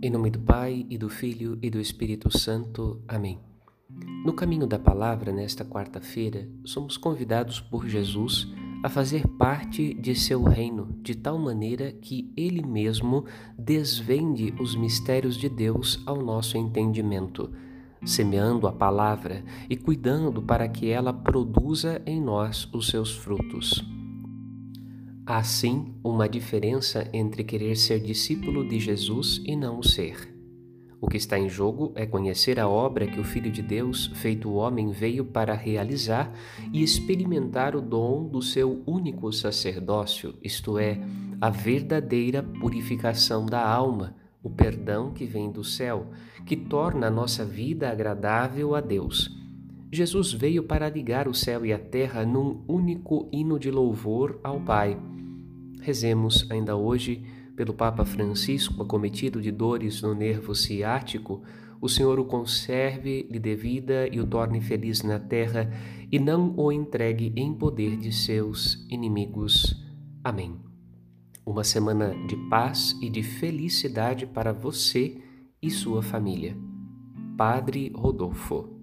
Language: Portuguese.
Em nome do Pai, e do Filho e do Espírito Santo. Amém. No caminho da palavra, nesta quarta-feira, somos convidados por Jesus a fazer parte de seu reino, de tal maneira que ele mesmo desvende os mistérios de Deus ao nosso entendimento, semeando a palavra e cuidando para que ela produza em nós os seus frutos. Há sim uma diferença entre querer ser discípulo de Jesus e não o ser. O que está em jogo é conhecer a obra que o Filho de Deus, feito homem, veio para realizar e experimentar o dom do seu único sacerdócio, isto é, a verdadeira purificação da alma, o perdão que vem do céu, que torna a nossa vida agradável a Deus. Jesus veio para ligar o céu e a terra num único hino de louvor ao Pai Rezemos ainda hoje pelo Papa Francisco, acometido de dores no nervo ciático, o Senhor o conserve, lhe dê vida e o torne feliz na terra, e não o entregue em poder de seus inimigos. Amém. Uma semana de paz e de felicidade para você e sua família. Padre Rodolfo.